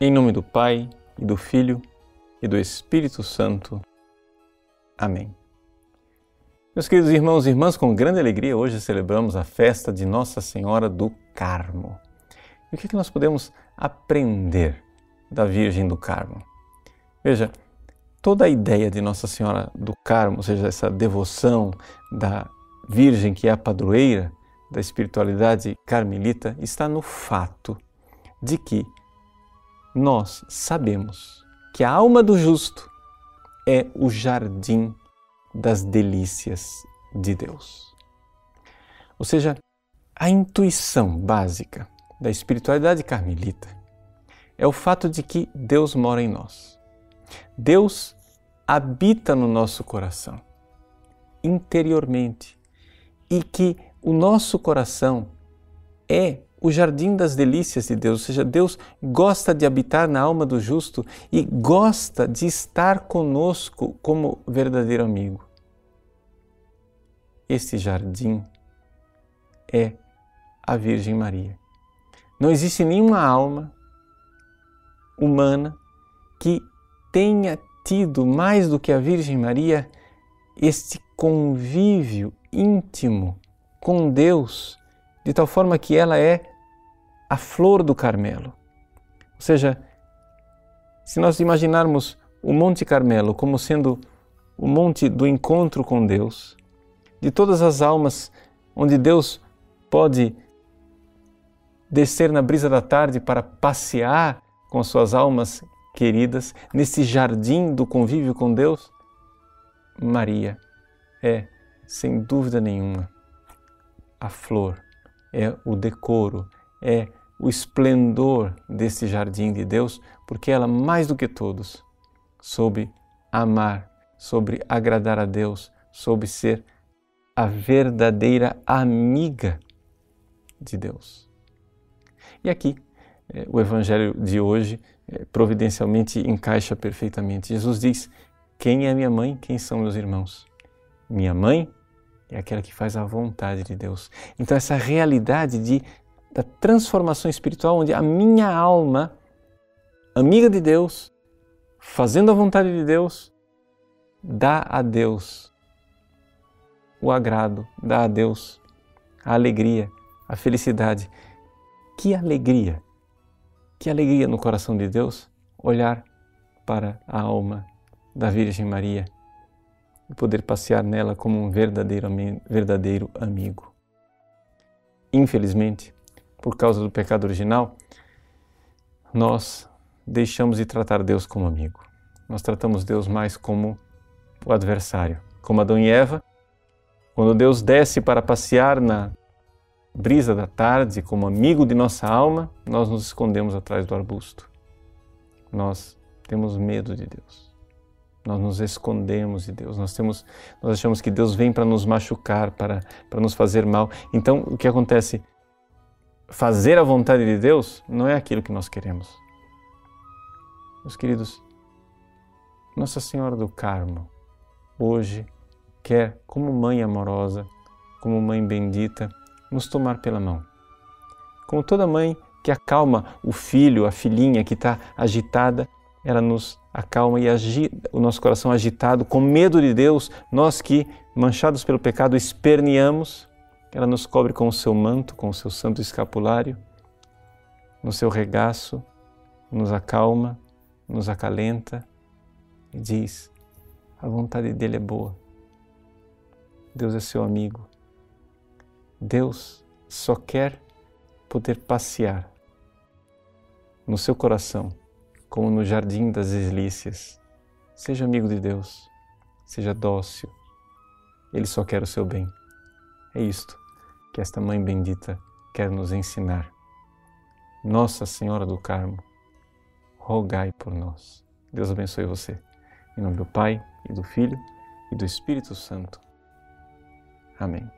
Em nome do Pai, e do Filho, e do Espírito Santo. Amém. Meus queridos irmãos e irmãs, com grande alegria, hoje celebramos a festa de Nossa Senhora do Carmo. E o que, é que nós podemos aprender da Virgem do Carmo? Veja, toda a ideia de Nossa Senhora do Carmo, ou seja, essa devoção da Virgem que é a padroeira da espiritualidade carmelita, está no fato de que nós sabemos que a alma do justo é o jardim das delícias de Deus. Ou seja, a intuição básica da espiritualidade carmelita é o fato de que Deus mora em nós. Deus habita no nosso coração, interiormente, e que o nosso coração é o jardim das delícias de Deus, ou seja, Deus gosta de habitar na alma do justo e gosta de estar conosco como verdadeiro amigo. Este jardim é a Virgem Maria. Não existe nenhuma alma humana que tenha tido mais do que a Virgem Maria este convívio íntimo com Deus de tal forma que ela é a flor do Carmelo. Ou seja, se nós imaginarmos o Monte Carmelo como sendo o monte do encontro com Deus, de todas as almas onde Deus pode descer na brisa da tarde para passear com suas almas queridas, nesse jardim do convívio com Deus, Maria é, sem dúvida nenhuma, a flor é o decoro, é o esplendor desse jardim de Deus, porque ela, mais do que todos, soube amar, soube agradar a Deus, soube ser a verdadeira amiga de Deus. E aqui, é, o Evangelho de hoje é, providencialmente encaixa perfeitamente. Jesus diz: Quem é minha mãe? Quem são meus irmãos? Minha mãe é aquela que faz a vontade de Deus. Então, essa realidade de, da transformação espiritual, onde a minha alma, amiga de Deus, fazendo a vontade de Deus, dá a Deus o agrado, dá a Deus a alegria, a felicidade. Que alegria! Que alegria no coração de Deus olhar para a alma da Virgem Maria e poder passear nela como um verdadeiro, verdadeiro amigo. Infelizmente, por causa do pecado original, nós deixamos de tratar Deus como amigo. Nós tratamos Deus mais como o adversário. Como Adão e Eva, quando Deus desce para passear na brisa da tarde como amigo de nossa alma, nós nos escondemos atrás do arbusto. Nós temos medo de Deus. Nós nos escondemos de Deus. Nós temos, nós achamos que Deus vem para nos machucar, para para nos fazer mal. Então, o que acontece? Fazer a vontade de Deus não é aquilo que nós queremos. Meus queridos, Nossa Senhora do Carmo hoje quer, como mãe amorosa, como mãe bendita, nos tomar pela mão. Como toda mãe que acalma o filho, a filhinha que está agitada, ela nos acalma e agita, o nosso coração agitado, com medo de Deus, nós que, manchados pelo pecado, esperneamos, ela nos cobre com o seu manto, com o seu santo escapulário, no seu regaço, nos acalma, nos acalenta e diz: a vontade dele é boa. Deus é seu amigo. Deus só quer poder passear no seu coração como no jardim das delícias. Seja amigo de Deus, seja dócil. Ele só quer o seu bem. É isto que esta mãe bendita quer nos ensinar. Nossa Senhora do Carmo, rogai por nós. Deus abençoe você. Em nome do Pai, e do Filho, e do Espírito Santo. Amém.